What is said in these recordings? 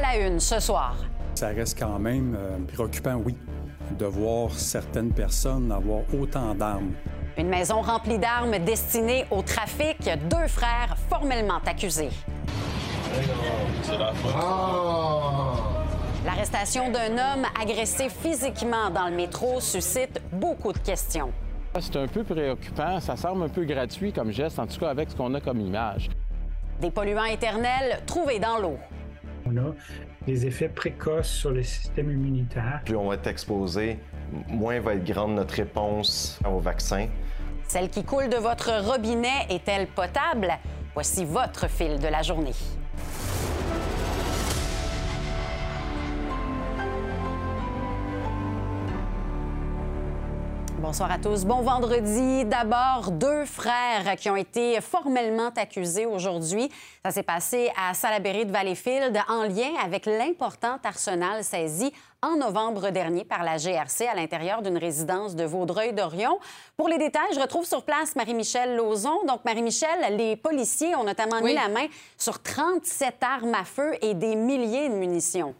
À la une ce soir. Ça reste quand même euh, préoccupant, oui, de voir certaines personnes avoir autant d'armes. Une maison remplie d'armes destinées au trafic. Deux frères formellement accusés. L'arrestation d'un homme agressé physiquement dans le métro suscite beaucoup de questions. C'est un peu préoccupant. Ça semble un peu gratuit comme geste, en tout cas avec ce qu'on a comme image. Des polluants éternels trouvés dans l'eau. On a des effets précoces sur le système immunitaire. Plus on va être exposé, moins va être grande notre réponse au vaccin. Celle qui coule de votre robinet est-elle potable? Voici votre fil de la journée. Bonsoir à tous. Bon vendredi. D'abord, deux frères qui ont été formellement accusés aujourd'hui. Ça s'est passé à Salaberry de Valleyfield en lien avec l'important arsenal saisi en novembre dernier par la GRC à l'intérieur d'une résidence de Vaudreuil-Dorion. Pour les détails, je retrouve sur place Marie-Michel Lauzon. Donc, Marie-Michel, les policiers ont notamment mis la main sur 37 armes à feu et des milliers de munitions.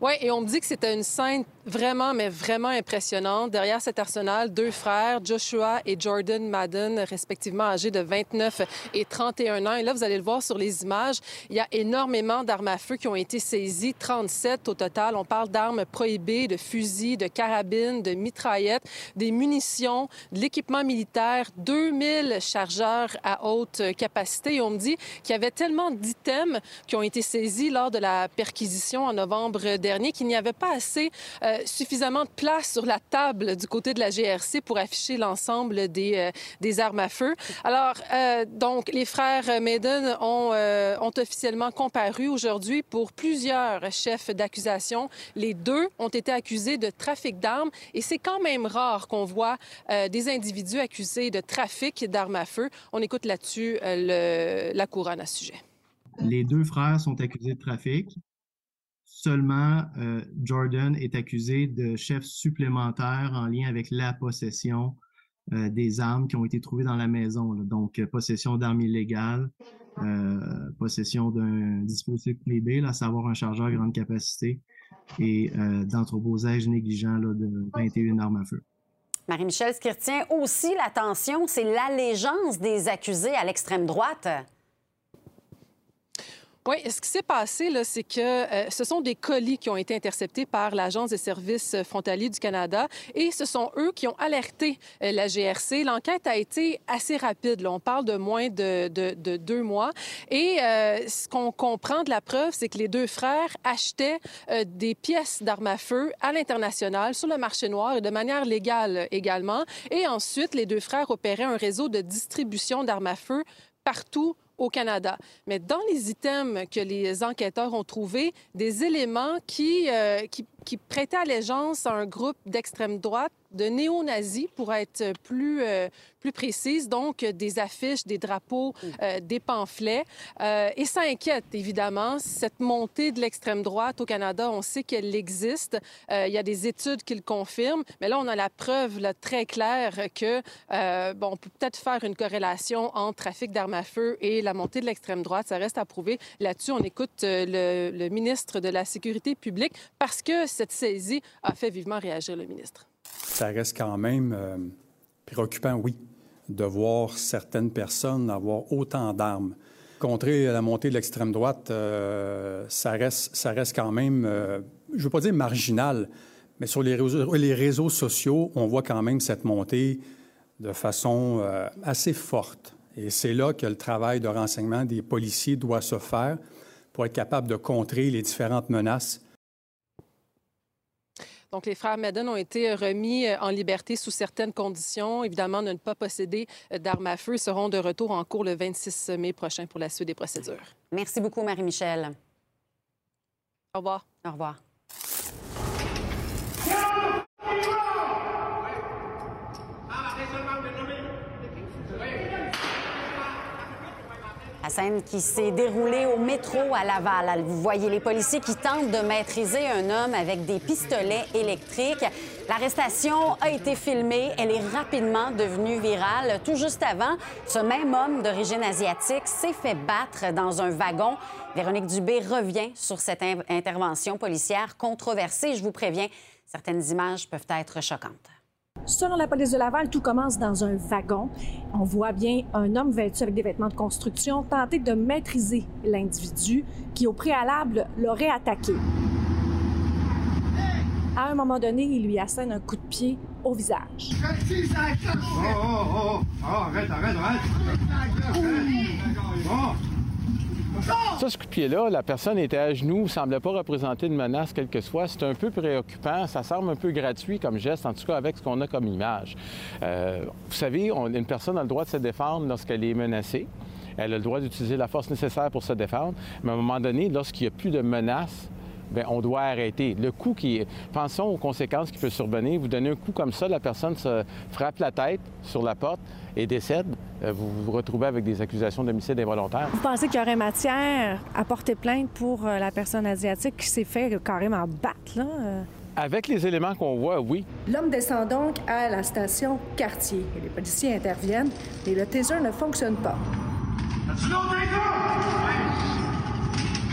Oui, et on me dit que c'était une scène vraiment, mais vraiment impressionnante. Derrière cet arsenal, deux frères, Joshua et Jordan Madden, respectivement âgés de 29 et 31 ans. Et là, vous allez le voir sur les images, il y a énormément d'armes à feu qui ont été saisies, 37 au total. On parle d'armes prohibées, de fusils, de carabines, de mitraillettes, des munitions, de l'équipement militaire, 2000 chargeurs à haute capacité. Et on me dit qu'il y avait tellement d'items qui ont été saisis lors de la perquisition en novembre dernier qu'il n'y avait pas assez euh, suffisamment de place sur la table du côté de la GRC pour afficher l'ensemble des, euh, des armes à feu. Alors, euh, donc, les frères Maiden ont, ont officiellement comparu aujourd'hui pour plusieurs chefs d'accusation. Les deux ont été accusés de trafic d'armes et c'est quand même rare qu'on voit des individus accusés de trafic d'armes à feu. On écoute là-dessus la couronne à ce sujet. Les deux frères sont accusés de trafic seulement euh, Jordan est accusé de chef supplémentaire en lien avec la possession euh, des armes qui ont été trouvées dans la maison. Donc, euh, possession d'armes illégales, possession d'un dispositif privé, à savoir un chargeur grande capacité, et d'entreposage négligent de 21 armes à feu. Marie-Michel, ce qui retient aussi l'attention, c'est l'allégeance des accusés à l'extrême droite. Oui, ce qui s'est passé, là, c'est que euh, ce sont des colis qui ont été interceptés par l'Agence des services frontaliers du Canada et ce sont eux qui ont alerté euh, la GRC. L'enquête a été assez rapide. Là. On parle de moins de, de, deux mois. Et euh, ce qu'on comprend de la preuve, c'est que les deux frères achetaient des pièces d'armes à feu à l'international, sur le marché noir et de manière légale également. Et ensuite, les deux frères opéraient un réseau de distribution d'armes à feu partout au Canada. Mais dans les items que les enquêteurs ont trouvés, des éléments qui, euh, qui, qui prêtaient allégeance à un groupe d'extrême droite de néo-nazis, pour être plus, euh, plus précise, donc des affiches, des drapeaux, euh, des pamphlets. Euh, et ça inquiète, évidemment, cette montée de l'extrême droite au Canada. On sait qu'elle existe. il y a des études qui le confirment, mais là, on a la preuve là, très claire que, bon, on peut peut-être faire une corrélation entre trafic d'armes à feu et la montée de l'extrême droite. Ça reste à prouver. Là-dessus, on écoute le, le ministre de la Sécurité publique parce que cette saisie a fait vivement réagir le ministre ça reste quand même euh, préoccupant, oui, de voir certaines personnes avoir autant d'armes. Contrer la montée de l'extrême droite, euh, ça, reste, ça reste quand même, euh, je ne veux pas dire marginal, mais sur les réseaux, les réseaux sociaux, on voit quand même cette montée de façon assez forte. Et c'est là que le travail de renseignement des policiers doit se faire pour être capable de contrer les différentes menaces donc, les frères Madden ont été remis euh, en liberté sous certaines conditions. Évidemment, ne pas posséder euh, d'armes à feu seront de retour en cours le 26 mai prochain pour la suite des procédures. Merci beaucoup, Marie-Michel. Au revoir. Au revoir. La scène qui s'est déroulée au métro à Laval. Vous voyez les policiers qui tentent de maîtriser un homme avec des pistolets électriques. L'arrestation a été filmée. Elle est rapidement devenue virale. Tout juste avant, ce même homme d'origine asiatique s'est fait battre dans un wagon. Véronique Dubé revient sur cette intervention policière controversée. Je vous préviens, certaines images peuvent être choquantes. Selon la police de Laval, tout commence dans un wagon. On voit bien un homme vêtu avec des vêtements de construction tenter de maîtriser l'individu qui, au préalable, l'aurait attaqué. À un moment donné, il lui assène un coup de pied au visage. Oh, oh, oh, oh, arrête, arrête, arrête! Ça, ce coup de pied-là, la personne était à genoux, semblait pas représenter une menace, quelle que soit. C'est un peu préoccupant. Ça semble un peu gratuit comme geste, en tout cas avec ce qu'on a comme image. Euh, vous savez, une personne a le droit de se défendre lorsqu'elle est menacée. Elle a le droit d'utiliser la force nécessaire pour se défendre. Mais à un moment donné, lorsqu'il n'y a plus de menace, Bien, on doit arrêter. Le coup qui est... Pensons aux conséquences qui peuvent survenir. Vous donnez un coup comme ça, la personne se frappe la tête sur la porte et décède. Euh, vous vous retrouvez avec des accusations d'homicide involontaire. Vous pensez qu'il y aurait matière à porter plainte pour euh, la personne asiatique qui s'est fait carrément battre, là? Avec les éléments qu'on voit, oui. L'homme descend donc à la station Quartier. les policiers interviennent, mais le taser ne fonctionne pas.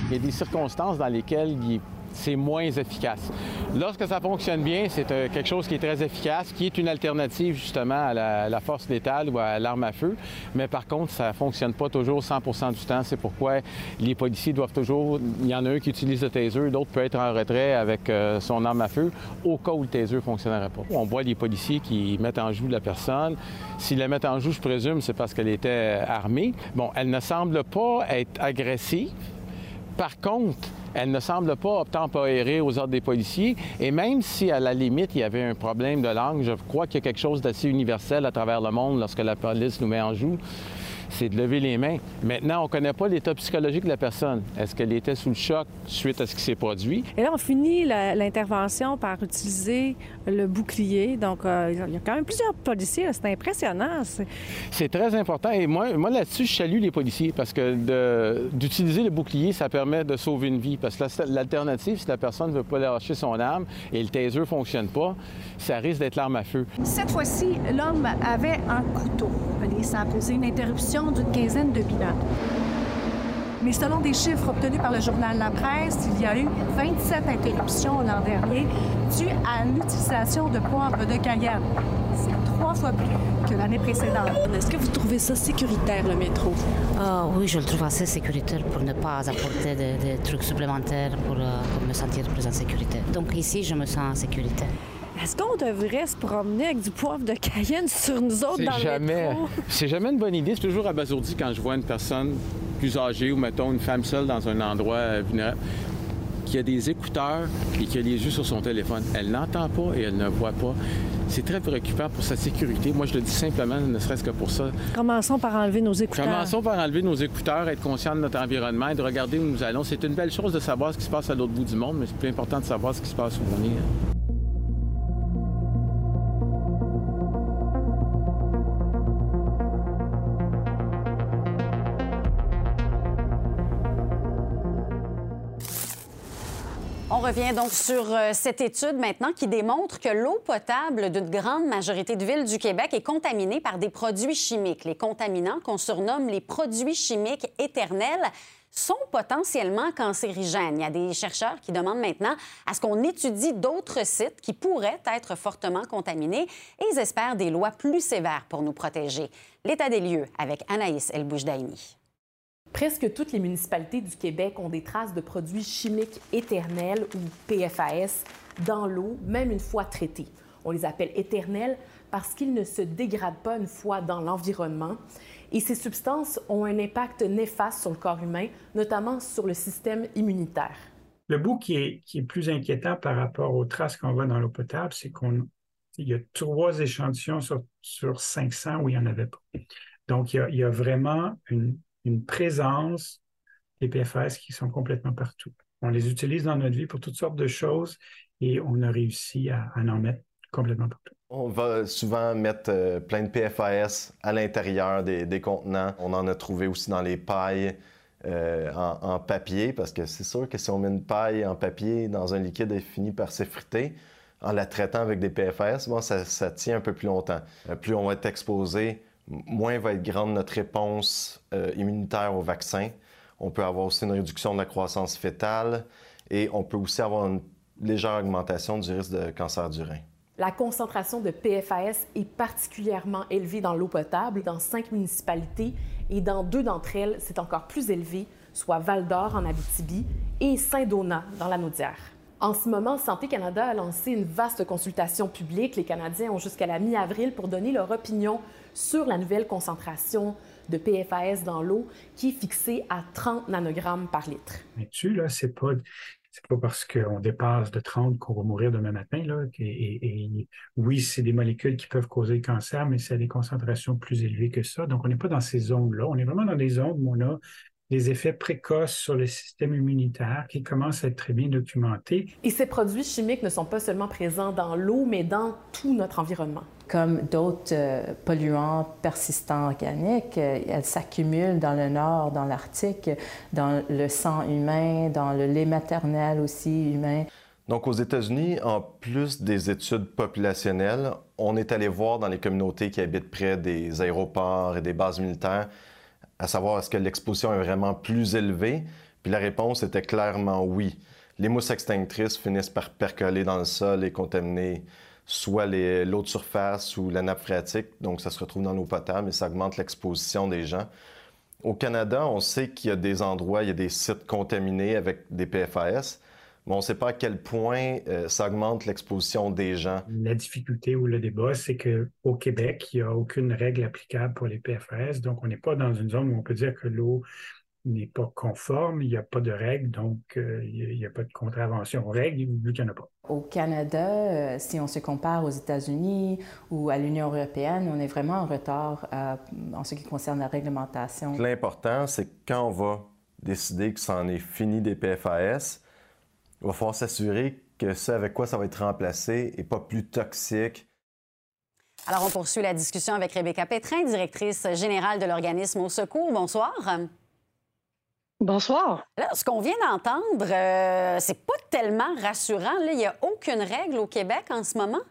Il y a des circonstances dans lesquelles c'est moins efficace. Lorsque ça fonctionne bien, c'est euh, quelque chose qui est très efficace, qui est une alternative justement à la, force létale ou à l'arme à feu. Mais par contre, ça ne fonctionne pas toujours 100% du temps. C'est pourquoi les policiers doivent toujours... Il y en a un qui utilise le taser, d'autres peut être en retrait avec euh, son arme à feu au cas où le taser ne fonctionnerait pas. On voit les policiers qui mettent en joue la personne. S'ils la mettent en joue, je présume, c'est parce qu'elle était armée. Bon, elle ne semble pas être agressive. Par contre, elle ne semble pas obtempérer aux ordres des policiers. Et même si, à la limite, il y avait un problème de langue, je crois qu'il y a quelque chose d'assez universel à travers le monde lorsque la police nous met en joue c'est de lever les mains. Maintenant, on ne connaît pas l'état psychologique de la personne. Est-ce qu'elle était sous le choc suite à ce qui s'est produit? Et là, on finit l'intervention par utiliser le bouclier. Donc, euh, il y a quand même plusieurs policiers. C'est impressionnant. C'est très important. Et moi, moi là-dessus, je salue les policiers parce que d'utiliser le bouclier, ça permet de sauver une vie. Parce que l'alternative, si la personne ne veut pas lâcher son arme et le taser ne fonctionne pas, ça risque d'être l'arme à feu. Cette fois-ci, l'homme avait un couteau. Ça a posé une interruption d'une quinzaine de minutes. Mais selon des chiffres obtenus par le journal La Presse, il y a eu 27 interruptions l'an dernier dues à l'utilisation de poivre de Cayenne. C'est trois fois plus que l'année précédente. Est-ce que vous trouvez ça sécuritaire, le métro? Ah, oui, je le trouve assez sécuritaire pour ne pas apporter des, trucs supplémentaires pour, euh, pour me sentir plus en sécurité. Donc ici, je me sens en sécurité. Est-ce qu'on devrait se promener avec du poivre de Cayenne sur nous autres dans jamais, le métro? C'est jamais une bonne idée. C'est toujours abasourdi quand je vois une personne plus âgée ou, mettons, une femme seule dans un endroit euh, vulnérable qui a des écouteurs et qui a les yeux sur son téléphone. Elle n'entend pas et elle ne voit pas. C'est très préoccupant pour sa sécurité. Moi, je le dis simplement, ne serait-ce que pour ça. Commençons par enlever nos écouteurs. Commençons par enlever nos écouteurs, être conscient de notre environnement et de regarder où nous allons. C'est une belle chose de savoir ce qui se passe à l'autre bout du monde, mais c'est plus important de savoir ce qui se passe où on est. revient donc sur euh, cette étude maintenant qui démontre que l'eau potable d'une grande majorité de villes du Québec est contaminée par des produits chimiques. Les contaminants qu'on surnomme les produits chimiques éternels sont potentiellement cancérigènes. Il y a des chercheurs qui demandent maintenant à ce qu'on étudie d'autres sites qui pourraient être fortement contaminés et ils espèrent des lois plus sévères pour nous protéger. L'état des lieux avec Anaïs Elboujdaini. Presque toutes les municipalités du Québec ont des traces de produits chimiques éternels ou PFAS dans l'eau, même une fois traités. On les appelle éternels parce qu'ils ne se dégradent pas une fois dans l'environnement. Et ces substances ont un impact néfaste sur le corps humain, notamment sur le système immunitaire. Le bout qui est, qui est plus inquiétant par rapport aux traces qu'on voit dans l'eau potable, c'est qu'il y a trois échantillons sur, sur 500 où il n'y en avait pas. Donc, il y a, il y a vraiment une, une présence les PFAS qui sont complètement partout. On les utilise dans notre vie pour toutes sortes de choses et on a réussi à, en mettre complètement partout. On va souvent mettre euh, plein de PFAS à l'intérieur des, contenants. On en a trouvé aussi dans les pailles euh, en, papier, parce que c'est sûr que si on met une paille en papier dans un liquide, elle finit par s'effriter. En la traitant avec des PFAS, bon, ça, ça tient un peu plus longtemps. Euh, plus on va être exposé, moins va être grande notre réponse immunitaire au vaccin. On peut avoir aussi une réduction de la croissance fétale et on peut aussi avoir une légère augmentation du risque de cancer du rein. La concentration de PFAS est particulièrement élevée dans l'eau potable dans cinq municipalités et dans deux d'entre elles, c'est encore plus élevé, soit Val-d'Or en Abitibi et Saint-Donat dans la Naudière. En ce moment, Santé Canada a lancé une vaste consultation publique. Les Canadiens ont jusqu'à la mi-avril pour donner leur opinion sur la nouvelle concentration de PFAS dans l'eau qui est fixée à 30 nanogrammes par litre. Mais tu, là, c'est pas c'est pas parce qu'on dépasse de 30 qu'on va mourir demain matin. Là, et, oui, c'est des molécules qui peuvent causer le cancer, mais c'est à des concentrations plus élevées que ça. Donc, on n'est pas dans ces zones-là. On est vraiment dans des zones où on a des effets précoces sur le système immunitaire qui commencent à être très bien documentés. Et ces produits chimiques ne sont pas seulement présents dans l'eau, mais dans tout notre environnement. Comme d'autres euh, polluants persistants organiques, euh, elles s'accumulent dans le nord, dans l'Arctique, dans le sang humain, dans le lait maternel aussi humain. Donc, aux États-Unis, en plus des études populationnelles, on est allé voir dans les communautés qui habitent près des aéroports et des bases militaires à savoir est-ce que l'exposition est vraiment plus élevée? Puis la réponse était clairement oui. Les mousses extinctrices finissent par percoler dans le sol et contaminer soit l'eau de surface ou la nappe phréatique, donc ça se retrouve dans l'eau potable et ça augmente l'exposition des gens. Au Canada, on sait qu'il y a des endroits, il y a des sites contaminés avec des PFAS, mais on ne sait pas à quel point euh, ça augmente l'exposition des gens. La difficulté ou le débat, c'est qu'au Québec, il n'y a aucune règle applicable pour les PFAS. Donc, on n'est pas dans une zone où on peut dire que l'eau n'est pas conforme, il n'y a pas de règle, donc euh, il n'y a, pas de contravention aux règles, vu qu'il n'y en a pas. Au Canada, euh, si on se compare aux États-Unis ou à l'Union européenne, on est vraiment en retard en ce qui concerne la réglementation. L'important, c'est quand on va décider que c'en est fini des PFAS, il va falloir s'assurer que ce avec quoi ça va être remplacé n'est pas plus toxique. Alors, on poursuit la discussion avec Rebecca Pétrin, directrice générale de l'organisme Au Secours. Bonsoir. Bonsoir. Là, ce qu'on vient d'entendre, euh, c'est pas tellement rassurant. Là, il n'y a aucune règle au Québec en ce moment?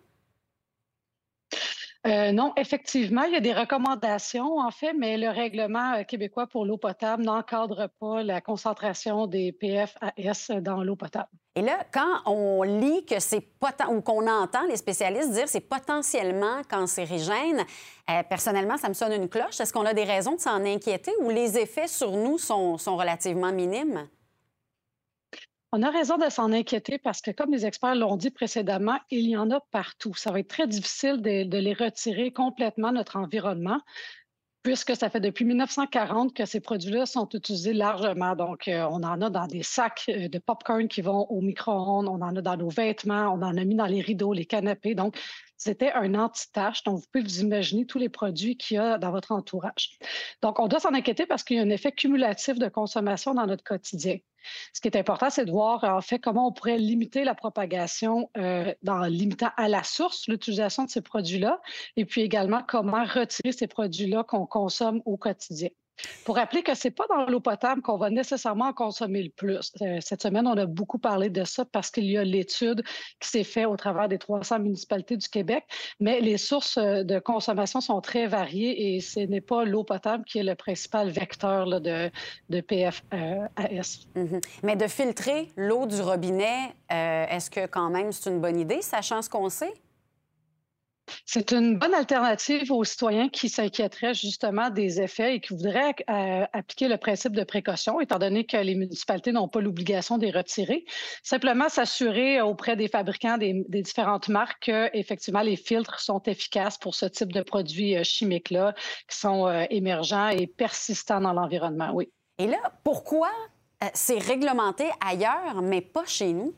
Euh, non, effectivement, il y a des recommandations, en fait, mais le règlement euh, québécois pour l'eau potable n'encadre pas la concentration des PFAS dans l'eau potable. Et là, quand on lit que c'est ou qu'on entend les spécialistes dire c'est potentiellement cancérigène, euh, personnellement, ça me sonne une cloche. Est-ce qu'on a des raisons de s'en inquiéter ou les effets sur nous sont relativement minimes? On a raison de s'en inquiéter parce que, comme les experts l'ont dit précédemment, il y en a partout. Ça va être très difficile de, les retirer complètement de notre environnement puisque ça fait depuis 1940 que ces produits-là sont utilisés largement. Donc, euh, on en a dans des sacs euh, de popcorn qui vont au micro-ondes, on en a dans nos vêtements, on en a mis dans les rideaux, les canapés. Donc, c'était un anti-tache. Donc, vous pouvez vous imaginer tous les produits qu'il y a dans votre entourage. Donc, on doit s'en inquiéter parce qu'il y a un effet cumulatif de consommation dans notre quotidien. Ce qui est important, c'est de voir en fait comment on pourrait limiter la propagation euh, en limitant à la source l'utilisation de ces produits-là et puis également comment retirer ces produits-là qu'on consomme au quotidien. Pour rappeler que ce n'est pas dans l'eau potable qu'on va nécessairement consommer le plus. Euh, cette semaine, on a beaucoup parlé de ça parce qu'il y a l'étude qui s'est faite au travers des 300 municipalités du Québec, mais les sources euh, de consommation sont très variées et ce n'est pas l'eau potable qui est le principal vecteur de, PFAS. Mm-hmm. Mais de filtrer l'eau du robinet, euh, est-ce que quand même c'est une bonne idée, sachant ce qu'on sait? C'est une bonne alternative aux citoyens qui s'inquiéteraient justement des effets et qui voudraient euh, appliquer le principe de précaution, étant donné que les municipalités n'ont pas l'obligation de retirer. Simplement s'assurer auprès des fabricants des, différentes marques que effectivement les filtres sont efficaces pour ce type de produits euh, chimiques-là qui sont euh, émergents et persistants dans l'environnement. Oui. Et là, pourquoi c'est réglementé ailleurs, mais pas chez nous?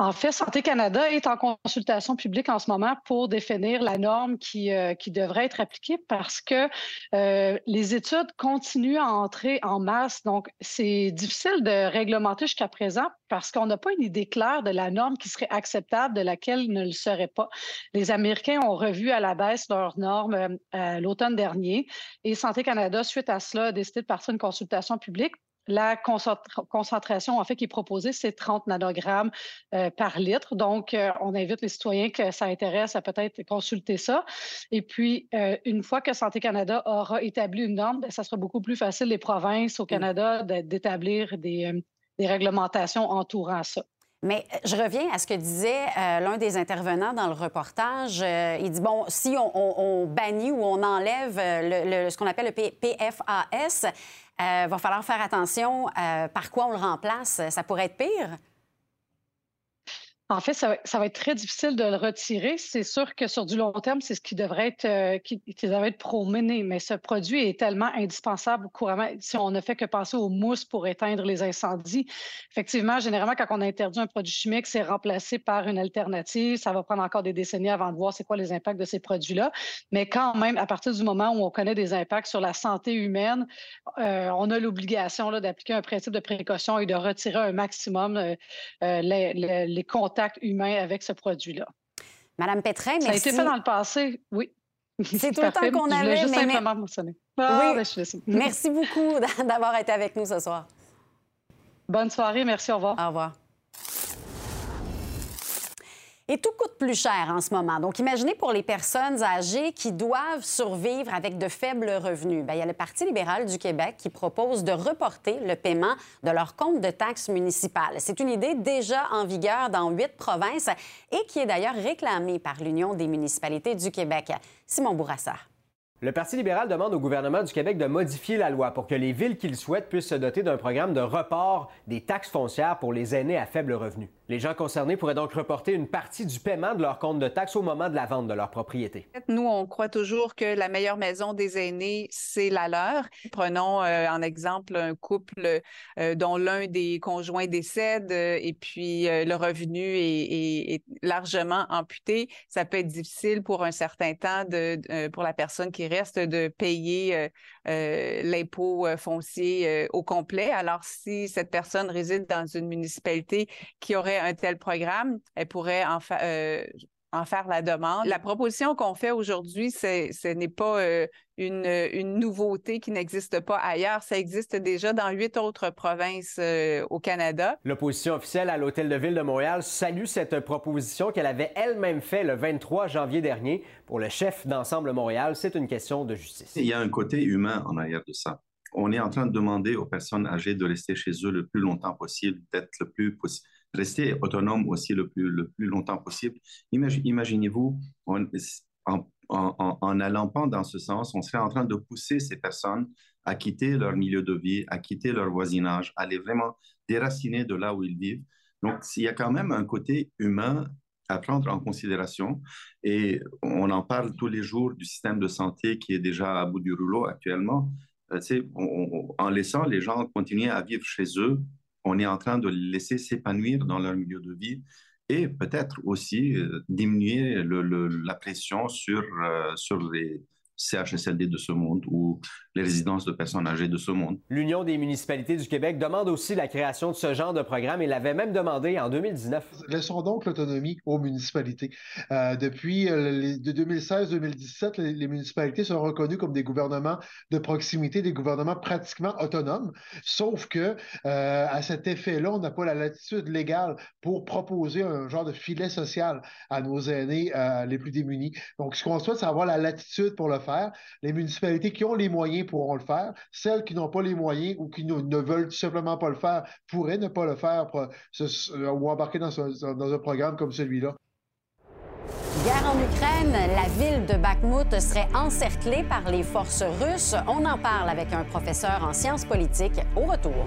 En fait, Santé Canada est en consultation publique en ce moment pour définir la norme qui, euh, devrait être appliquée parce que euh, les études continuent à entrer en masse. Donc, c'est difficile de réglementer jusqu'à présent parce qu'on n'a pas une idée claire de la norme qui serait acceptable, de laquelle ne le serait pas. Les Américains ont revu à la baisse leurs normes euh, l'automne dernier et Santé Canada, suite à cela, a décidé de partir une consultation publique la concentration, en fait, qui est proposée, c'est 30 nanogrammes euh, par litre. Donc, euh, on invite les citoyens que ça intéresse à peut-être consulter ça. Et puis, euh, une fois que Santé Canada aura établi une norme, ben, ça sera beaucoup plus facile, les provinces au Canada, d'établir des, des réglementations entourant ça. Mais je reviens à ce que disait l'un des intervenants dans le reportage. il dit, bon, si on, bannit ou on enlève le, ce qu'on appelle le PFAS, il euh, va falloir faire attention euh, par quoi on le remplace. Ça pourrait être pire? En fait, ça, va être très difficile de le retirer. C'est sûr que sur du long terme, c'est ce qui devrait être euh, qui, devrait être promené. Mais ce produit est tellement indispensable couramment. Si on ne fait que penser aux mousses pour éteindre les incendies, effectivement, généralement, quand on interdit un produit chimique, c'est remplacé par une alternative. Ça va prendre encore des décennies avant de voir c'est quoi les impacts de ces produits-là. Mais quand même, à partir du moment où on connaît des impacts sur la santé humaine, euh, on a l'obligation d'appliquer un principe de précaution et de retirer un maximum euh, les, les, les humain avec ce produit-là. Madame Pétrin, merci. Ça a été fait dans le passé, oui. C'est tout le temps qu'on avait. Je juste mais... simplement mentionner. Ah, oui. ben, merci beaucoup d'avoir été avec nous ce soir. Bonne soirée, merci, au revoir. Au revoir. Et tout coûte plus cher en ce moment. Donc, imaginez pour les personnes âgées qui doivent survivre avec de faibles revenus. Bien, il y a le Parti libéral du Québec qui propose de reporter le paiement de leur compte de taxes municipales. C'est une idée déjà en vigueur dans huit provinces et qui est d'ailleurs réclamée par l'Union des municipalités du Québec. Simon Bourassa. Le Parti libéral demande au gouvernement du Québec de modifier la loi pour que les villes qu'il souhaite puissent se doter d'un programme de report des taxes foncières pour les aînés à faible revenu. Les gens concernés pourraient donc reporter une partie du paiement de leur compte de taxes au moment de la vente de leur propriété. Nous, on croit toujours que la meilleure maison des aînés, c'est la leur. Prenons euh, en exemple un couple euh, dont l'un des conjoints décède euh, et puis le revenu est, largement amputé. Ça peut être difficile pour un certain temps pour la personne qui reste de payer l'impôt foncier au complet. Alors, si cette personne réside dans une municipalité qui aurait un tel programme, elle pourrait en, euh, faire la demande. La proposition qu'on fait aujourd'hui, ce n'est pas euh, une, une, nouveauté qui n'existe pas ailleurs. Ça existe déjà dans huit autres provinces euh, au Canada. L'opposition officielle à l'Hôtel de Ville de Montréal salue cette proposition qu'elle avait elle-même fait le 23 janvier dernier. Pour le chef d'Ensemble Montréal, c'est une question de justice. Il y a un côté humain en arrière de ça. On est en train de demander aux personnes âgées de rester chez eux le plus longtemps possible, d'être le plus possible rester autonome aussi le plus, le plus longtemps possible. Imaginez-vous, en, allant pas dans ce sens, on serait en train de pousser ces personnes à quitter leur milieu de vie, à quitter leur voisinage, à les vraiment déraciner de là où ils vivent. Donc, il y a quand même un côté humain à prendre en considération. Et on en parle tous les jours du système de santé qui est déjà à bout du rouleau actuellement. Euh, en laissant les gens continuer à vivre chez eux, on est en train de les laisser s'épanouir dans leur milieu de vie et peut-être aussi euh, diminuer la pression sur, euh, sur les, CHSLD de ce monde ou les résidences de personnes âgées de ce monde. L'Union des municipalités du Québec demande aussi la création de ce genre de programme et l'avait même demandé en 2019. Laissons donc l'autonomie aux municipalités. Euh, depuis euh, de 2016-2017, les, municipalités sont reconnues comme des gouvernements de proximité, des gouvernements pratiquement autonomes, sauf que euh, à cet effet-là, on n'a pas la latitude légale pour proposer un genre de filet social à nos aînés les plus démunis. Donc, ce qu'on souhaite, c'est avoir la latitude pour le faire les municipalités qui ont les moyens pourront le faire. Celles qui n'ont pas les moyens ou qui ne, veulent tout simplement pas le faire pourraient ne pas le faire euh, ou embarquer dans, dans un programme comme celui-là. Guerre en Ukraine, la ville de Bakhmut serait encerclée par les forces russes. On en parle avec un professeur en sciences politiques au retour.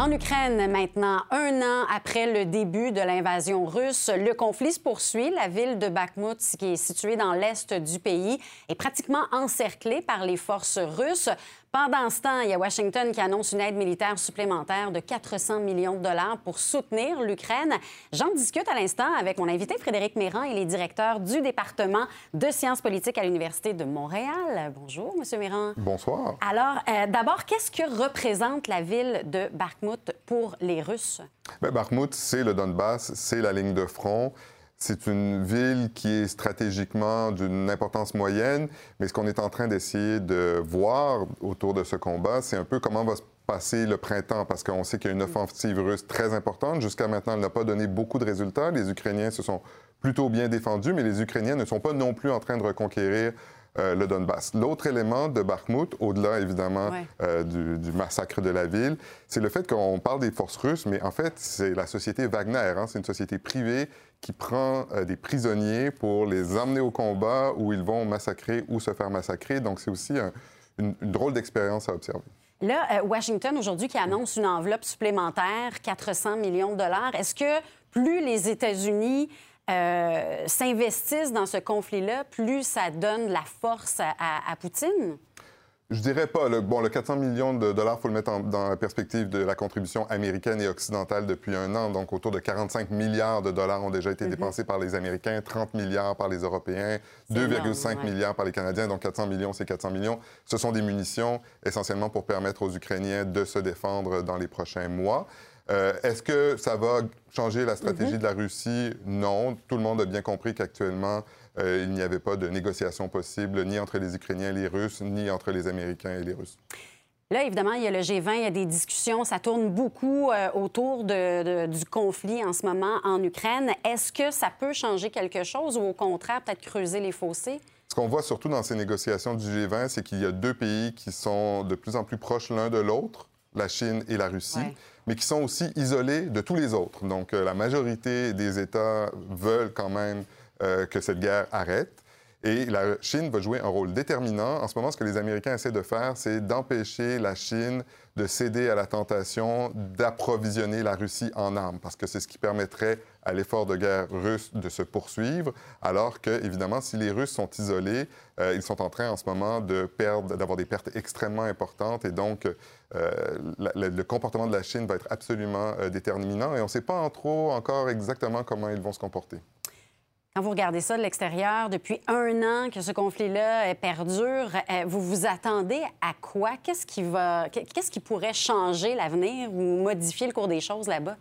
En Ukraine, maintenant, un an après le début de l'invasion russe, le conflit se poursuit. La ville de Bakhmut, qui est située dans l'est du pays, est pratiquement encerclée par les forces russes. Pendant ce temps, il y a Washington qui annonce une aide militaire supplémentaire de 400 millions de dollars pour soutenir l'Ukraine. J'en discute à l'instant avec mon invité Frédéric Méran. Il est directeur du département de sciences politiques à l'Université de Montréal. Bonjour, Monsieur Méran. Bonsoir. Alors, euh, d'abord, qu'est-ce que représente la ville de Bakhmut pour les Russes? Bien, Bakhmut, c'est le Donbass, c'est la ligne de front. C'est une ville qui est stratégiquement d'une importance moyenne, mais ce qu'on est en train d'essayer de voir autour de ce combat, c'est un peu comment va se passer le printemps, parce qu'on sait qu'il y a une offensive russe très importante. Jusqu'à maintenant, elle n'a pas donné beaucoup de résultats. Les Ukrainiens se sont plutôt bien défendus, mais les Ukrainiens ne sont pas non plus en train de reconquérir euh, le Donbass. L'autre élément de Bakhmut, au-delà évidemment euh, du, massacre de la ville, c'est le fait qu'on parle des forces russes, mais en fait, c'est la société Wagner. Hein. c'est une société privée qui prend euh, des prisonniers pour les emmener au combat où ils vont massacrer ou se faire massacrer. Donc, c'est aussi une, drôle d'expérience à observer. Là, Washington, aujourd'hui, qui annonce une enveloppe supplémentaire, 400 millions de dollars, est-ce que plus les États-Unis euh, s'investissent dans ce conflit-là, plus ça donne la force à, Poutine? Je dirais pas. Le, bon, le 400 millions de dollars, il faut le mettre dans la perspective de la contribution américaine et occidentale depuis un an. Donc, autour de 45 milliards de dollars ont déjà été mhm. dépensés par les Américains, 30 milliards par les Européens, 2,5 milliards par les Canadiens. Donc, 400 millions, c'est 400 millions. Ce sont des munitions essentiellement pour permettre aux Ukrainiens de se défendre dans les prochains mois. Euh, est-ce que ça va changer la stratégie mhm. de la Russie? Non. Tout le monde a bien compris qu'actuellement, euh, il n'y avait pas de négociation possible ni entre les Ukrainiens et les Russes, ni entre les Américains et les Russes. Là, évidemment, il y a le G20, il y a des discussions, ça tourne beaucoup euh, autour du conflit en ce moment en Ukraine. Est-ce que ça peut changer quelque chose ou au contraire, peut-être creuser les fossés? Ce qu'on voit surtout dans ces négociations du G20, c'est qu'il y a deux pays qui sont de plus en plus proches l'un de l'autre, la Chine et la Russie mais qui sont aussi isolés de tous les autres. Donc, euh, la majorité des États veulent quand même euh, que cette guerre arrête. Et la Chine va jouer un rôle déterminant. En ce moment, ce que les Américains essaient de faire, c'est d'empêcher la Chine de céder à la tentation d'approvisionner la Russie en armes, parce que c'est ce qui permettrait à l'effort de guerre russe de se poursuivre, alors que, évidemment, si les Russes sont isolés, euh, ils sont en train en ce moment de perdre, d'avoir des pertes extrêmement importantes, et donc euh, le comportement de la Chine va être absolument euh, déterminant, et on ne sait pas trop encore exactement comment ils vont se comporter. Quand vous regardez ça de l'extérieur, depuis un an que ce conflit-là perdure, euh, vous vous attendez à quoi? Qu'est-ce qui, va... Qu'est-ce qui pourrait changer l'avenir ou modifier le cours des choses là-bas?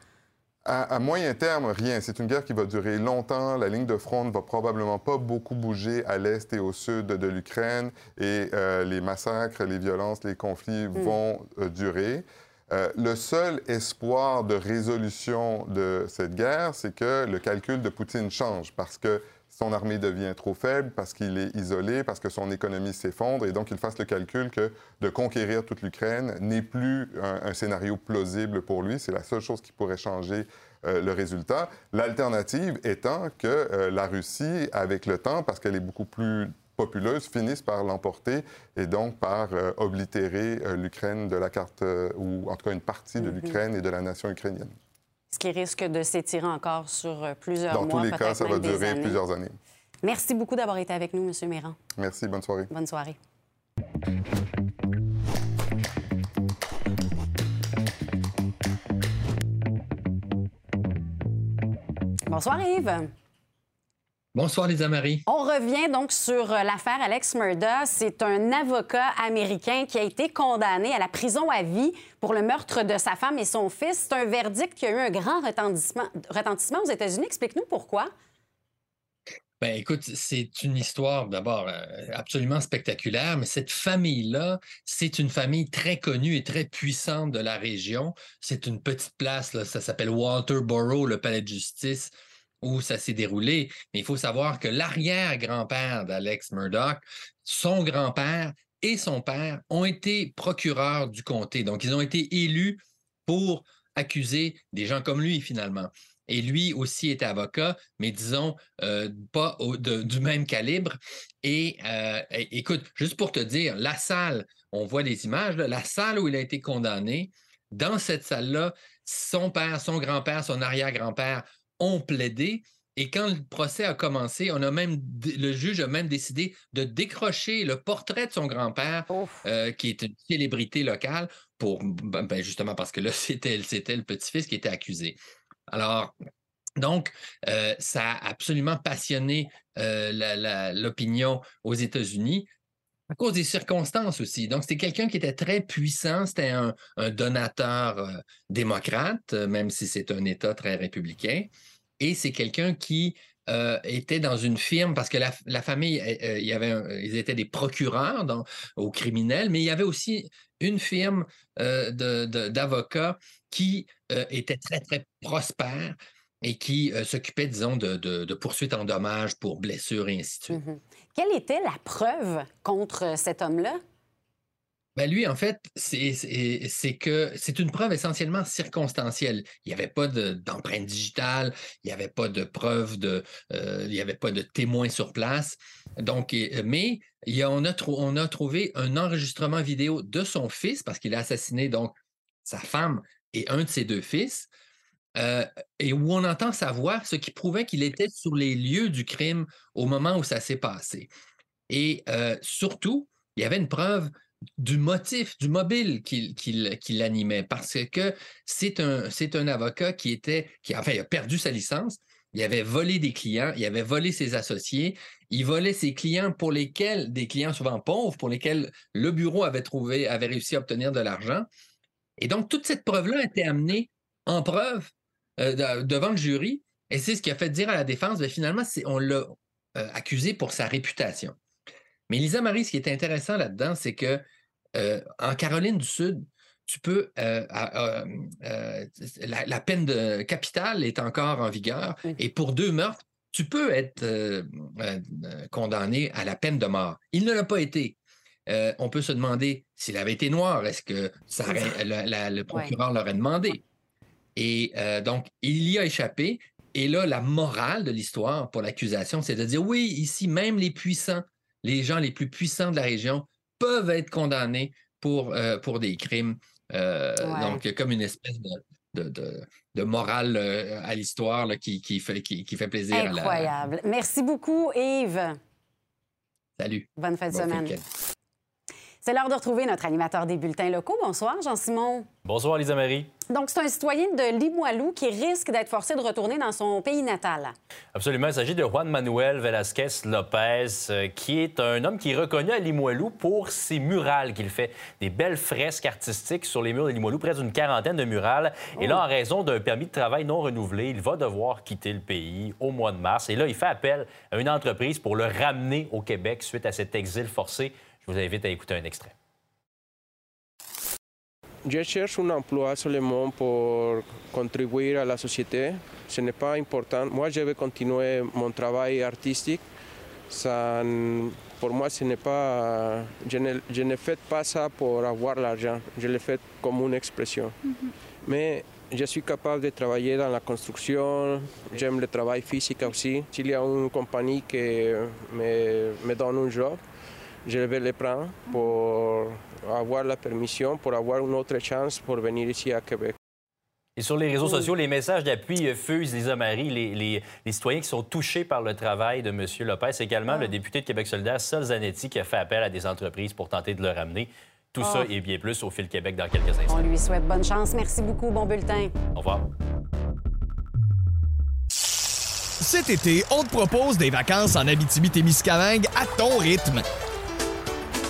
À, moyen terme, rien. C'est une guerre qui va durer longtemps. La ligne de front ne va probablement pas beaucoup bouger à l'est et au sud de l'Ukraine. Et euh, les massacres, les violences, les conflits hmm. vont euh, durer. Euh, le seul espoir de résolution de cette guerre, c'est que le calcul de Poutine change parce que son armée devient trop faible, parce qu'il est isolé, parce que son économie s'effondre, et donc il fasse le calcul que de conquérir toute l'Ukraine n'est plus un, scénario plausible pour lui. C'est la seule chose qui pourrait changer euh, le résultat. L'alternative étant que euh, la Russie, avec le temps, parce qu'elle est beaucoup plus populeuses finissent par l'emporter et donc par euh, oblitérer euh, l'Ukraine de la carte, euh, ou en tout cas une partie de mhm. l'Ukraine et de la nation ukrainienne. Ce qui risque de s'étirer encore sur plusieurs mois. Dans tous les cas, ça va durer plusieurs années. Merci beaucoup d'avoir été avec nous, M. Méran. Merci, bonne soirée. Bonne soirée. Bonsoir Yves. Bonsoir, Lisa Marie. On revient donc sur euh, l'affaire Alex Murda. C'est un avocat américain qui a été condamné à la prison à vie pour le meurtre de sa femme et son fils. C'est un verdict qui a eu un grand retentissement, retentissement aux États-Unis. Explique-nous pourquoi. Ben écoute, c'est une histoire d'abord euh, absolument spectaculaire, mais cette famille-là, c'est une famille très connue et très puissante de la région. C'est une petite place, là, ça s'appelle Walterboro, le palais de justice, où ça s'est déroulé. Mais il faut savoir que l'arrière-grand-père d'Alex Murdoch, son grand-père et son père ont été procureurs du comté. Donc, ils ont été élus pour accuser des gens comme lui, finalement et lui aussi était avocat, mais disons euh, pas du même calibre. Euh, et écoute, juste pour te dire, la salle, on voit les images, la salle où il a été condamné, dans cette salle-là, son père, son grand-père, son arrière-grand-père ont plaidé. Et quand le procès a commencé, on a même le juge a même décidé de décrocher le portrait de son grand-père, euh, qui est une célébrité locale, pour ben, ben, justement parce que là, c'était, c'était le petit-fils qui était accusé. Alors, donc, euh, ça a absolument passionné euh, l'opinion aux États-Unis à cause des circonstances aussi. Donc, c'était quelqu'un qui était très puissant, c'était un, donateur euh, démocrate, même si c'est un État très républicain. Et c'est quelqu'un qui était dans une firme, parce que la, famille, il y avait ils étaient des procureurs aux criminels, mais il y avait aussi une firme d'avocats qui euh, était très, très prospère et qui euh, s'occupait, disons, de, poursuites en dommages pour blessures et ainsi de suite. Mmh Quelle était la preuve contre cet homme-là? Ben lui, en fait, c'est que c'est une preuve essentiellement circonstancielle. Il n'y avait pas d'empreinte digitale, il n'y avait pas de preuve, de, euh, il n'y avait pas de témoins sur place. Donc, mais il on, a on a trouvé un enregistrement vidéo de son fils parce qu'il a assassiné donc sa femme et un de ses deux fils, euh, et où on entend sa voix, ce qui prouvait qu'il était sur les lieux du crime au moment où ça s'est passé. Et euh, surtout, il y avait une preuve du motif, du mobile qui, qui, l'animait, parce que c'est un, un avocat qui était, qui enfin, il a perdu sa licence, il avait volé des clients, il avait volé ses associés, il volait ses clients pour lesquels, des clients souvent pauvres, pour lesquels le bureau avait trouvé, avait réussi à obtenir de l'argent. Et donc, toute cette preuve-là été amenée en preuve euh, devant le jury. Et c'est ce qui a fait dire à la défense, mais finalement, on l'a euh, accusé pour sa réputation. Mais Lisa Marie, ce qui est intéressant là-dedans, c'est que euh, en Caroline du Sud, tu peux. la, peine de capitale est encore en vigueur. Et pour deux meurtres, tu peux être condamné à la peine de mort. Il ne l'a pas été. On peut se demander s'il avait été noir, est-ce que ça le procureur l'aurait demandé? Et euh, donc, il y a échappé. Et là, la morale de l'histoire pour l'accusation, c'est de dire oui, ici, même les puissants, les gens les plus puissants de la région peuvent être condamnés pour, euh, pour des crimes. Donc, comme une espèce de, morale à l'histoire qui, fait, qui, fait plaisir. Incroyable. Merci beaucoup, Yves. Salut. Bonne fin de semaine. C'est l'heure de retrouver notre animateur des bulletins locaux. Bonsoir, Jean-Simon. Bonsoir, Lisa Marie. Donc, c'est un citoyen de Limoilou qui risque d'être forcé de retourner dans son pays natal. Absolument. Il s'agit de Juan Manuel Velasquez Lopez, euh, qui est un homme qui est reconnu à Limoilou pour ses murales qu'il fait. Des belles fresques artistiques sur les murs de Limoilou, près d'une quarantaine de murales. Et là, oh. en raison d'un permis de travail non renouvelé, il va devoir quitter le pays au mois de mars. Et là, il fait appel à une entreprise pour le ramener au Québec suite à cet exil forcé je vous invite à écouter un extrait. Je cherche un emploi seulement pour contribuer à la société. Ce n'est pas important. Moi, je vais continuer mon travail artistique. Ça, pour moi, ce n'est pas. Je ne, je ne, fais pas ça pour avoir l'argent. Je le fais comme une expression. Mm -hmm. Mais je suis capable de travailler dans la construction. J'aime le travail physique aussi. S'il y a une compagnie qui me, me donne un job, je vais le prendre pour avoir la permission, pour avoir une autre chance pour venir ici à Québec. Et sur les réseaux sociaux, les messages d'appui fusent, Lisa Marie, les, les, citoyens qui sont touchés par le travail de M. Lopez. Également, le député de Québec solidaire, Sol Zanetti, qui a fait appel à des entreprises pour tenter de le ramener. Tout ça et bien plus au fil Québec dans quelques instants. On lui souhaite bonne chance. Merci beaucoup. Bon bulletin. Au revoir. Cet été, on te propose des vacances en Abitibi-Témiscamingue à ton rythme.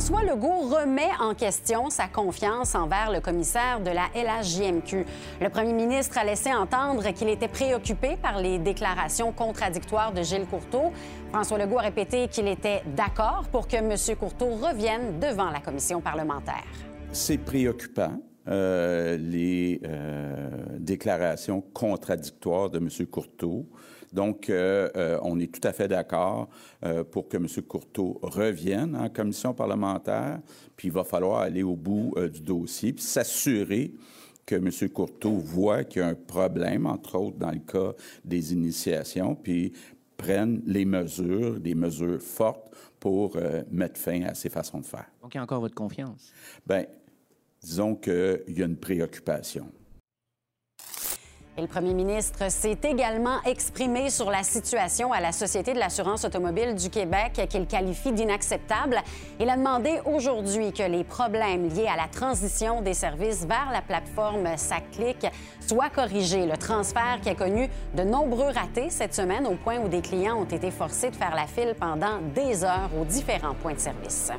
François Legault remet en question sa confiance envers le commissaire de la LHJMQ. Le premier ministre a laissé entendre qu'il était préoccupé par les déclarations contradictoires de Gilles Courteau. François Legault a répété qu'il était d'accord pour que M. Courteau revienne devant la commission parlementaire. C'est préoccupant. Euh, les euh, déclarations contradictoires de M. Courteau. Donc, euh, euh, on est tout à fait d'accord euh, pour que M. Courteau revienne en commission parlementaire, puis il va falloir aller au bout du dossier, puis s'assurer que M. Courteau voit qu'il y a un problème, entre autres dans le cas des initiations, puis prenne les mesures, des mesures fortes pour mettre fin à ces façons de faire. Donc, il y a encore votre confiance? Bien, disons qu'il y a une préoccupation le premier ministre s'est également exprimé sur la situation à la Société de l'assurance automobile du Québec qu'il qualifie d'inacceptable. Il a demandé aujourd'hui que les problèmes liés à la transition des services vers la plateforme SACCLIC soient corrigés. Le transfert qui a connu de nombreux ratés cette semaine au point où des clients ont été forcés de faire la file pendant des heures aux différents points de service.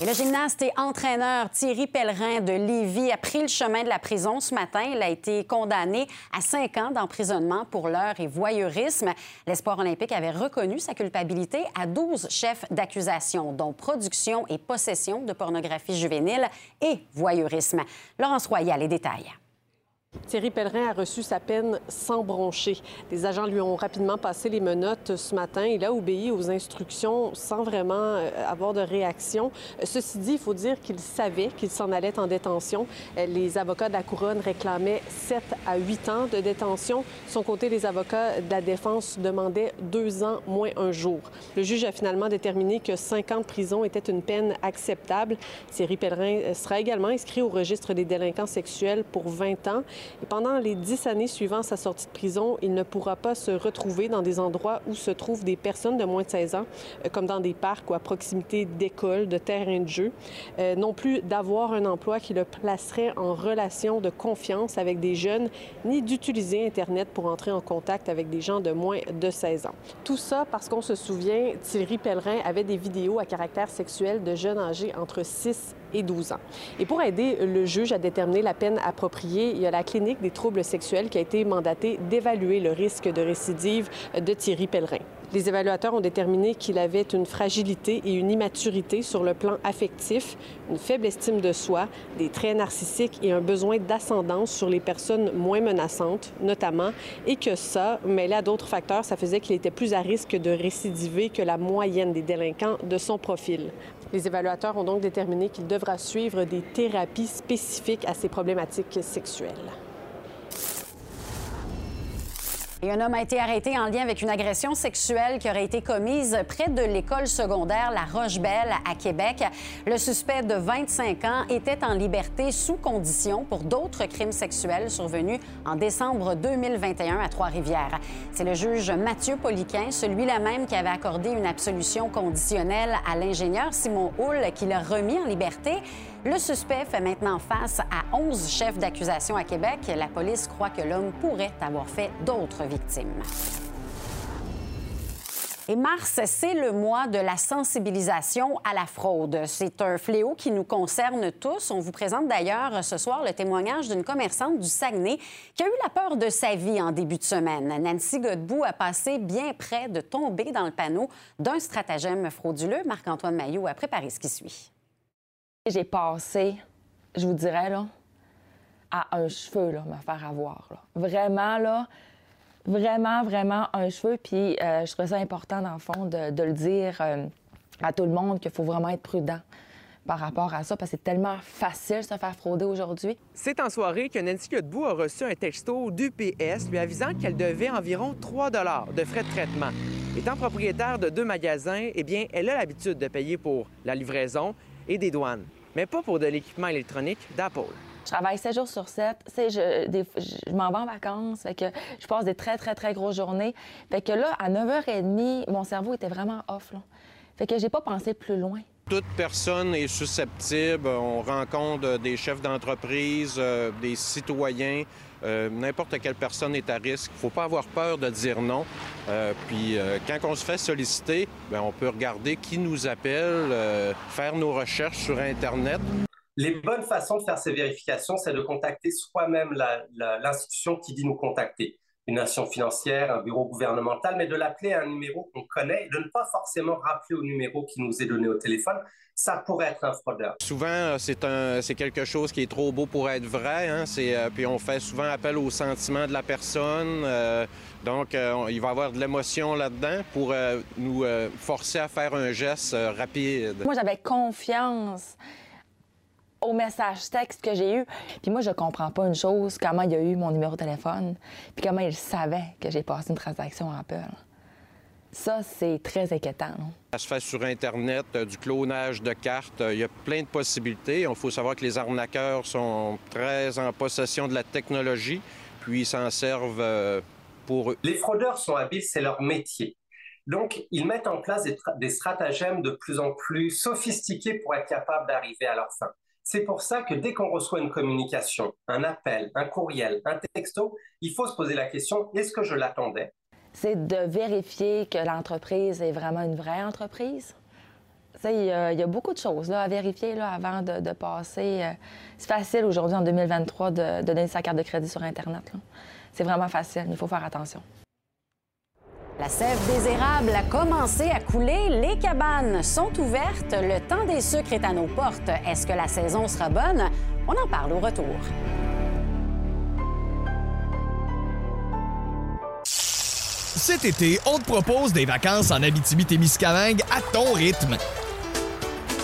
Et le gymnaste et entraîneur Thierry Pellerin de Lévis a pris le chemin de la prison ce matin. Il a été condamné à cinq ans d'emprisonnement pour l'heure et voyeurisme. L'espoir olympique avait reconnu sa culpabilité à 12 chefs d'accusation, dont production et possession de pornographie juvénile et voyeurisme. Laurence Royal, les détails. Thierry Pellerin a reçu sa peine sans broncher. Les agents lui ont rapidement passé les menottes ce matin. Il a obéi aux instructions sans vraiment euh, avoir de réaction. Ceci dit, il faut dire qu'il savait qu'il s'en allait en détention. Euh, les avocats de la couronne réclamaient 7 à 8 ans de détention. De son côté, les avocats de la défense demandaient 2 ans moins un jour. Le juge a finalement déterminé que 5 ans de prison était une peine acceptable. Thierry Pellerin sera également inscrit au registre des délinquants sexuels pour 20 ans. Et pendant les dix années suivant sa sortie de prison, il ne pourra pas se retrouver dans des endroits où se trouvent des personnes de moins de 16 ans, euh, comme dans des parcs ou à proximité d'écoles, de terrains de jeu. Euh, non plus d'avoir un emploi qui le placerait en relation de confiance avec des jeunes, ni d'utiliser Internet pour entrer en contact avec des gens de moins de 16 ans. Tout ça parce qu'on se souvient, Thierry Pellerin avait des vidéos à caractère sexuel de jeunes âgés entre 6 et 12 ans. Et pour aider le juge à déterminer la peine appropriée, il y a la clinique des troubles sexuels qui a été mandatée d'évaluer le risque de récidive de Thierry Pellerin. Les évaluateurs ont déterminé qu'il avait une fragilité et une immaturité sur le plan affectif, une faible estime de soi, des traits narcissiques et un besoin d'ascendance sur les personnes moins menaçantes, notamment, et que ça, mêlé à d'autres facteurs, ça faisait qu'il était plus à risque de récidiver que la moyenne des délinquants de son profil. Les évaluateurs ont donc déterminé qu'il devra suivre des thérapies spécifiques à ces problématiques sexuelles. Et un homme a été arrêté en lien avec une agression sexuelle qui aurait été commise près de l'école secondaire La Roche-Belle à Québec. Le suspect de 25 ans était en liberté sous condition pour d'autres crimes sexuels survenus en décembre 2021 à Trois-Rivières. C'est le juge Mathieu Poliquin, celui-là même qui avait accordé une absolution conditionnelle à l'ingénieur Simon Hull, qui l'a remis en liberté. Le suspect fait maintenant face à 11 chefs d'accusation à Québec. La police croit que l'homme pourrait avoir fait d'autres victimes. Et mars, c'est le mois de la sensibilisation à la fraude. C'est un fléau qui nous concerne tous. On vous présente d'ailleurs ce soir le témoignage d'une commerçante du Saguenay qui a eu la peur de sa vie en début de semaine. Nancy Godbout a passé bien près de tomber dans le panneau d'un stratagème frauduleux. Marc-Antoine Maillot a préparé ce qui suit. J'ai passé, je vous dirais, là, à un cheveu, là, me faire avoir. Vraiment, là, vraiment, vraiment un cheveu. Puis euh, je trouvais ça important, dans le fond, de, le dire euh, à tout le monde qu'il faut vraiment être prudent par rapport à ça, parce que c'est tellement facile de se faire frauder aujourd'hui. C'est en soirée que Nancy Godbout a reçu un texto d'UPS lui avisant qu'elle devait environ 3 de frais de traitement. Étant propriétaire de deux magasins, eh bien, elle a l'habitude de payer pour la livraison et des douanes mais pas pour de l'équipement électronique d'Apple. Je travaille 7 jours sur 7. Tu sais, je, des- je m'en vais en vacances. Fait que je passe des très, très, très grosses journées. Fait que là, à 9h30, mon cerveau était vraiment off. Là. Fait que j'ai pas pensé plus loin. Toute personne est susceptible. On rencontre des chefs d'entreprise, euh, des citoyens. Euh, N'importe quelle personne est à risque. Il ne faut pas avoir peur de dire non. Euh, puis euh, quand on se fait solliciter, ben, on peut regarder qui nous appelle, faire nos recherches sur Internet. Les bonnes façons de faire ces vérifications, c'est de contacter soi-même l'institution qui dit nous contacter. Une institution financière, un bureau gouvernemental, mais de l'appeler à un numéro qu'on connaît et de ne pas forcément rappeler au numéro qui nous est donné au téléphone. Ça pourrait être un fraudeur. Souvent, euh, c'est un, c'est quelque chose qui est trop beau pour être vrai. hein. C'est, euh, puis on fait souvent appel au sentiment de la personne. euh, donc, euh, on- il va y avoir de l'émotion là-dedans pour euh, nous euh, forcer à faire un geste euh, rapide. Moi, j'avais confiance au message texte que j'ai eu. Puis moi, je comprends pas une chose, comment il a eu mon numéro de téléphone, puis comment il savait que j'ai passé une transaction en Apple. Ça, c'est très inquiétant. non? Ça se fait sur Internet, euh, du clonage de cartes. euh, Il y a plein de possibilités. Il faut savoir que les arnaqueurs sont très en possession de la technologie, puis ils s'en servent euh, pour eux. Les fraudeurs sont habiles, c'est leur métier. Donc, ils mettent en place des stratagèmes de plus en plus sophistiqués pour être capables d'arriver à leur fin. C'est pour ça que dès qu'on reçoit une communication, un appel, un courriel, un texto, il faut se poser la question, est-ce que je l'attendais? C'est de vérifier que l'entreprise est vraiment une vraie entreprise. Il y, a- beaucoup de choses à vérifier là, avant de, passer. euh, C'est facile aujourd'hui, en 2023, de, de donner sa carte de crédit sur Internet. C'est vraiment facile. Il faut faire attention. La sève des érables a commencé à couler, les cabanes sont ouvertes, le temps des sucres est à nos portes. Est-ce que la saison sera bonne? On en parle au retour. Cet été, on te propose des vacances en Abitibi-Témiscamingue à ton rythme.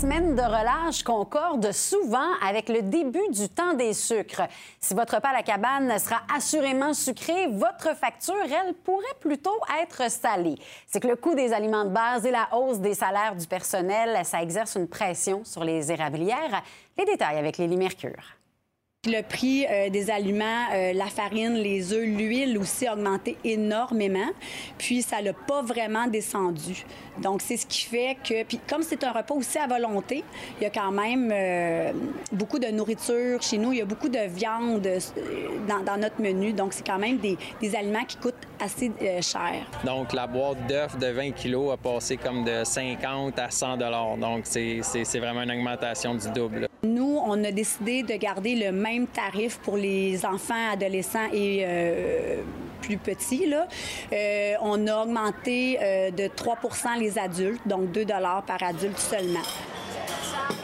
Semaine de relâche concorde souvent avec le début du temps des sucres. Si votre repas à la cabane sera assurément sucré, votre facture, elle, pourrait plutôt être salée. C'est que le coût des aliments de base et la hausse des salaires du personnel, ça exerce une pression sur les érablières. Les détails avec Lily Mercure. Le prix euh, des aliments, euh, la farine, les œufs, l'huile aussi a augmenté énormément. Puis ça n'a pas vraiment descendu. Donc c'est ce qui fait que, puis comme c'est un repas aussi à volonté, il y a quand même euh, beaucoup de nourriture chez nous. Il y a beaucoup de viande dans, notre menu. Donc c'est quand même des aliments qui coûtent assez euh, cher. Donc, la boîte d'œufs de 20 kilos a passé comme de 50 à 100 Donc, c'est vraiment une augmentation du double. Nous, on a décidé de garder le même tarif pour les enfants, adolescents et euh, plus petits. Là. Euh, on a augmenté de 3% les adultes, donc 2 par adulte seulement.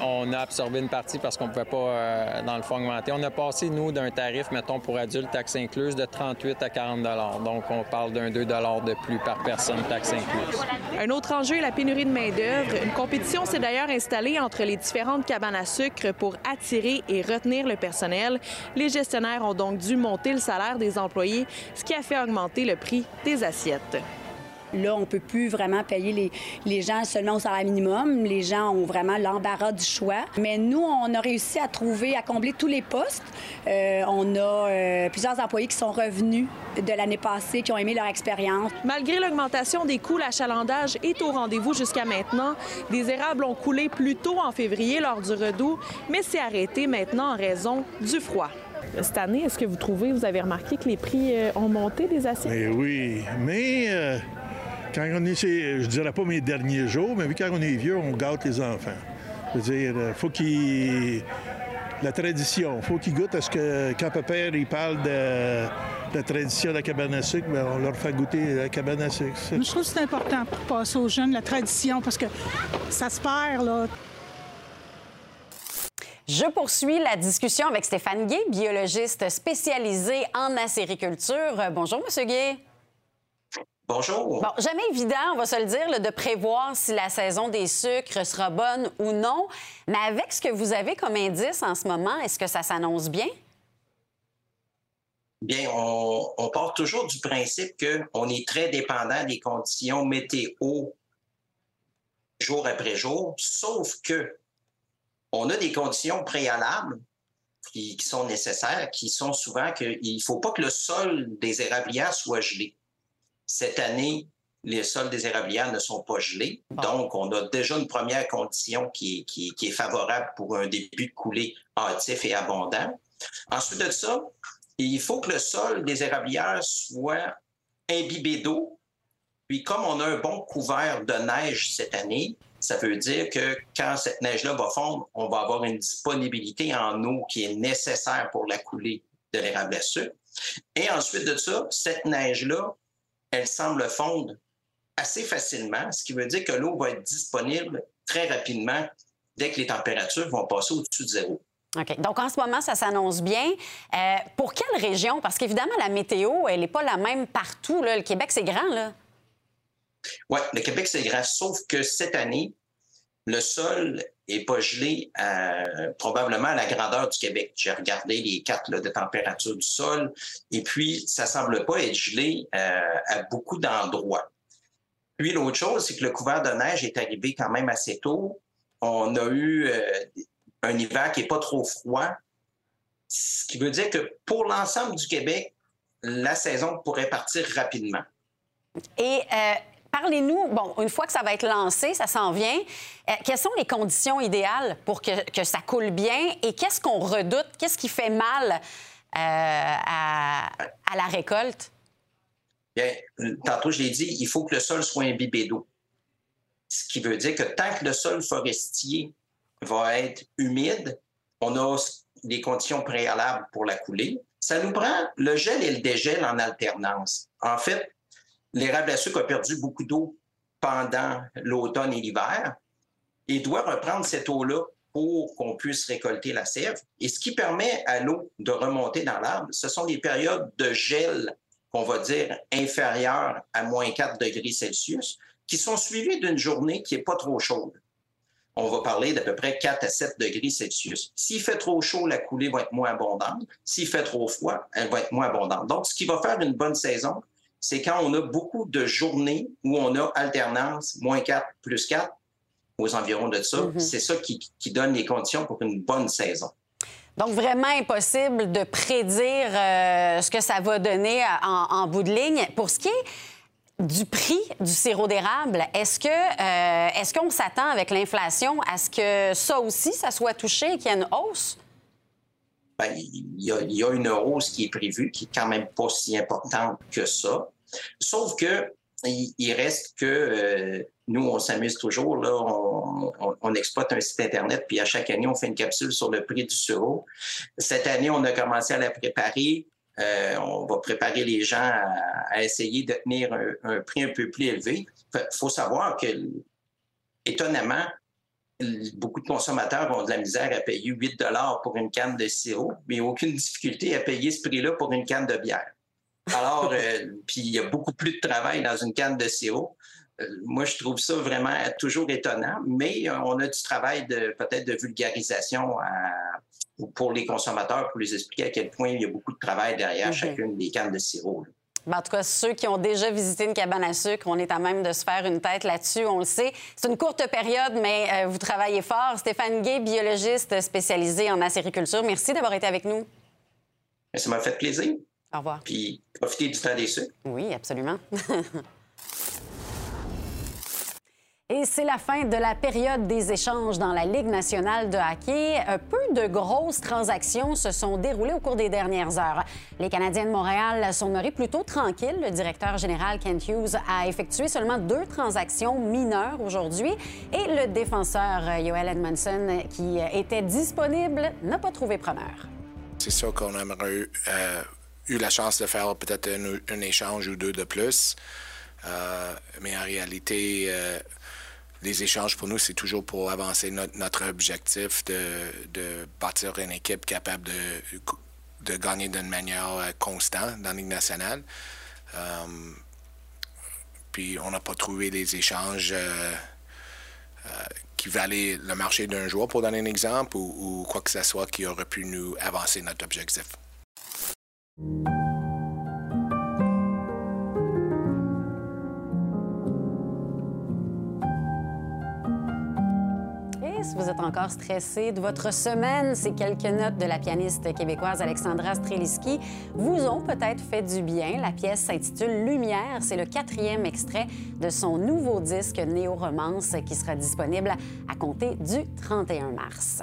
On a absorbé une partie parce qu'on ne pouvait pas, euh, dans le fond, augmenter. On a passé, nous, d'un tarif, mettons, pour adultes, taxes incluses, de 38 à 40 Donc, on parle d'un 2 de plus par personne, taxes incluses. Un autre enjeu est la pénurie de main-d'œuvre. Une compétition s'est d'ailleurs installée entre les différentes cabanes à sucre pour attirer et retenir le personnel. Les gestionnaires ont donc dû monter le salaire des employés, ce qui a fait augmenter le prix des assiettes. Là, on ne peut plus vraiment payer les, les gens seulement au salaire minimum. Les gens ont vraiment l'embarras du choix. Mais nous, on a réussi à trouver, à combler tous les postes. Euh, on a euh, plusieurs employés qui sont revenus de l'année passée, qui ont aimé leur expérience. Malgré l'augmentation des coûts, l'achalandage est au rendez-vous jusqu'à maintenant. Des érables ont coulé plus tôt en février lors du redout, mais c'est arrêté maintenant en raison du froid. Cette année, est-ce que vous trouvez, vous avez remarqué que les prix euh, ont monté des assiettes? Mais oui, mais euh, quand on est, chez- je dirais pas mes derniers jours, mais quand on est vieux, on gâte les enfants. Je veux dire, euh, faut qu'ils. La tradition, faut qu'ils goûtent à ce que quand papa il parle de la tradition de la cabane à sucre, ben, on leur fait goûter la cabane à sucre. Je trouve que c'est important pour passer aux jeunes la tradition parce que ça se perd, là. Je poursuis la discussion avec Stéphane Gay, biologiste spécialisé en acériculture. Bonjour, Monsieur Gay. Bonjour. Bon, jamais évident, on va se le dire, de prévoir si la saison des sucres sera bonne ou non. Mais avec ce que vous avez comme indice en ce moment, est-ce que ça s'annonce bien? Bien, on, on, part toujours du principe qu'on est très dépendant des conditions météo jour après jour, sauf que on a des conditions préalables qui, qui sont nécessaires, qui sont souvent qu'il ne faut pas que le sol des érablières soit gelé. Cette année, les sols des érablières ne sont pas gelés. Donc, on a déjà une première condition qui est, qui, qui est favorable pour un début de coulée hâtif et abondant. Ensuite de ça, il faut que le sol des érablières soit imbibé d'eau. Puis, comme on a un bon couvert de neige cette année, ça veut dire que quand cette neige-là va fondre, on va avoir une disponibilité en eau qui est nécessaire pour la coulée de l'érable à sucre. Et ensuite de ça, cette neige-là, elle semble fondre assez facilement, ce qui veut dire que l'eau va être disponible très rapidement dès que les températures vont passer au-dessus de zéro. OK. Donc, en ce moment, ça s'annonce bien. Euh, pour quelle région? Parce qu'évidemment, la météo, elle n'est pas la même partout. Là. Le Québec, c'est grand, là. Oui, le Québec, c'est grand. Sauf que cette année, le sol n'est pas gelé probablement à la grandeur du Québec. J'ai regardé les cartes de température du sol et puis ça semble pas être gelé euh, à beaucoup d'endroits. Puis l'autre chose, c'est que le couvert de neige est arrivé quand même assez tôt. On a eu euh, un hiver qui n'est pas trop froid, ce qui veut dire que pour l'ensemble du Québec, la saison pourrait partir rapidement. Et euh, parlez-nous, bon, une fois que ça va être lancé, ça s'en vient, euh, quelles sont les conditions idéales pour que, que ça coule bien et qu'est-ce qu'on redoute, qu'est-ce qui fait mal euh, à, à, la récolte? Bien, tantôt, je l'ai dit, il faut que le sol soit imbibé d'eau. Ce qui veut dire que tant que le sol forestier va être humide, on a des conditions préalables pour la couler. Ça nous prend le gel et le dégel en alternance. En fait, l'érable à sucre a perdu beaucoup d'eau pendant l'automne et l'hiver et doit reprendre cette eau-là pour qu'on puisse récolter la sève. Et ce qui permet à l'eau de remonter dans l'arbre, ce sont les périodes de gel, qu'on va dire inférieures à moins 4 degrés Celsius, qui sont suivies d'une journée qui n'est pas trop chaude on va parler d'à peu près 4 à 7 degrés Celsius. S'il fait trop chaud, la coulée va être moins abondante. S'il fait trop froid, elle va être moins abondante. Donc, ce qui va faire une bonne saison, c'est quand on a beaucoup de journées où on a alternance, moins 4, plus 4, aux environs de ça. Mm-hmm. C'est ça qui, qui, donne les conditions pour une bonne saison. Donc, vraiment impossible de prédire euh, ce que ça va donner en, en bout de ligne. Pour ce qui est du prix du sirop d'érable, est-ce que euh, est-ce qu'on s'attend avec l'inflation à ce que ça aussi, ça soit touché et qu'il y ait une hausse? Bien, il, y a, il, y a, une hausse qui est prévue, qui est quand même pas si importante que ça. Sauf que il, reste que euh, nous, on s'amuse toujours, là, on, exploite un site Internet, puis à chaque année, on fait une capsule sur le prix du sirop. Cette année, on a commencé à la préparer. Euh, on va préparer les gens à, essayer de tenir un, prix un peu plus élevé. Il faut savoir que, étonnamment, beaucoup de consommateurs ont de la misère à payer 8 dollars pour une canne de sirop, mais aucune difficulté à payer ce prix-là pour une canne de bière. Alors, euh, puis il y a beaucoup plus de travail dans une canne de sirop. Euh, moi, je trouve ça vraiment toujours étonnant, mais euh, on a du travail de peut-être de vulgarisation à, pour les consommateurs pour les expliquer à quel point il y a beaucoup de travail derrière okay. chacune des cannes de sirop. Là. En tout cas, ceux qui ont déjà visité une cabane à sucre, on est à même de se faire une tête là-dessus, on le sait. C'est une courte période, mais euh, vous travaillez fort. Stéphane Gay, biologiste spécialisé en acériculture, merci d'avoir été avec nous. Ça m'a fait plaisir. Au revoir. Puis profitez du temps des sucres. Oui, absolument. Et c'est la fin de la période des échanges dans la Ligue nationale de hockey. Peu de grosses transactions se sont déroulées au cours des dernières heures. Les Canadiens de Montréal sont demeurés plutôt tranquilles. Le directeur général Kent Hughes a effectué seulement deux transactions mineures aujourd'hui. Et le défenseur Yoel Edmondson, qui était disponible, n'a pas trouvé preneur. C'est sûr qu'on aimerait euh, eu la chance de faire peut-être un, échange ou deux de plus. Euh, mais en réalité, euh, les échanges pour nous, c'est toujours pour avancer notre, objectif de, de, bâtir une équipe capable de, de gagner d'une manière euh, constante dans la Ligue nationale. Puis on n'a pas trouvé les échanges qui valaient le marché d'un joueur, pour donner un exemple, ou quoi que ce soit qui aurait pu nous avancer notre objectif. Si vous êtes encore stressé de votre semaine, ces quelques notes de la pianiste québécoise Alexandra Streliski vous ont peut-être fait du bien. La pièce s'intitule Lumière. C'est le quatrième extrait de son nouveau disque Néo-Romance qui sera disponible à compter du 31 mars.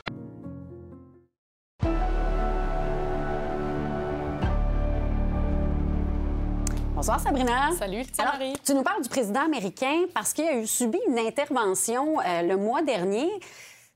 Bonsoir Sabrina. Salut, Alors, Marie. Tu nous parles du président américain parce qu'il a eu subi une intervention euh, le mois dernier.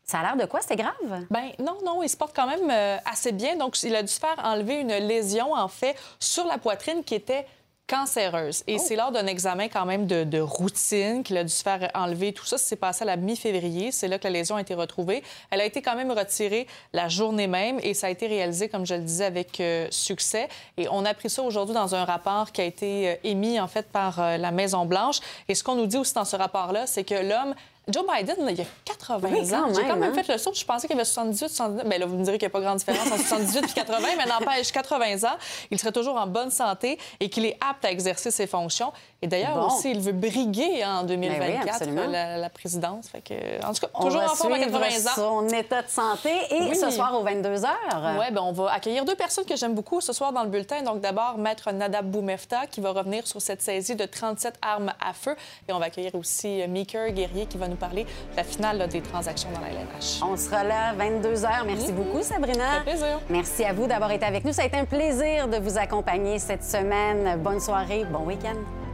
Ça a l'air de quoi? C'était grave? Ben non, non, il se porte quand même euh, assez bien. Donc, il a dû se faire enlever une lésion, en fait, sur la poitrine qui était cancéreuse. Et c'est lors d'un examen quand même de, de routine qu'il a dû se faire enlever tout ça. Ça s'est passé à la mi-février. C'est là que la lésion a été retrouvée. Elle a été quand même retirée la journée même et ça a été réalisé, comme je le disais, avec euh, succès. Et on a appris ça aujourd'hui dans un rapport qui a été euh, émis, en fait, par euh, la Maison-Blanche. Et ce qu'on nous dit aussi dans ce rapport-là, c'est que l'homme Joe Biden, là, il a 80 Oui, ans. J'ai quand même hein? fait le saut. Je pensais qu'il avait 78, 79. Bien là, vous me direz qu'il n'y a pas grande différence entre 78 et 80, mais n'empêche, 80 ans, il serait toujours en bonne santé et qu'il est apte à exercer ses fonctions. Et d'ailleurs, Bon. aussi, il veut briguer en Ben oui, 2024 absolument. la, la présidence. Fait que, en tout cas, On toujours va en forme à suivre 80 ans. son état de santé et Oui. ce soir aux 22 h. Oui, ben on va accueillir deux personnes que j'aime beaucoup ce soir dans le bulletin. Donc, d'abord, Maître Nadab Boumefta, qui va revenir sur cette saisie de 37 armes à feu. Et on va accueillir aussi euh, Meeker Guerrier, qui va nous parler de la finale là, des transactions dans la LNH. On sera là 22 h. Merci beaucoup, Sabrina. Ça fait plaisir. Merci à vous d'avoir été avec nous. Ça a été un plaisir de vous accompagner cette semaine. Bonne soirée, bon week-end.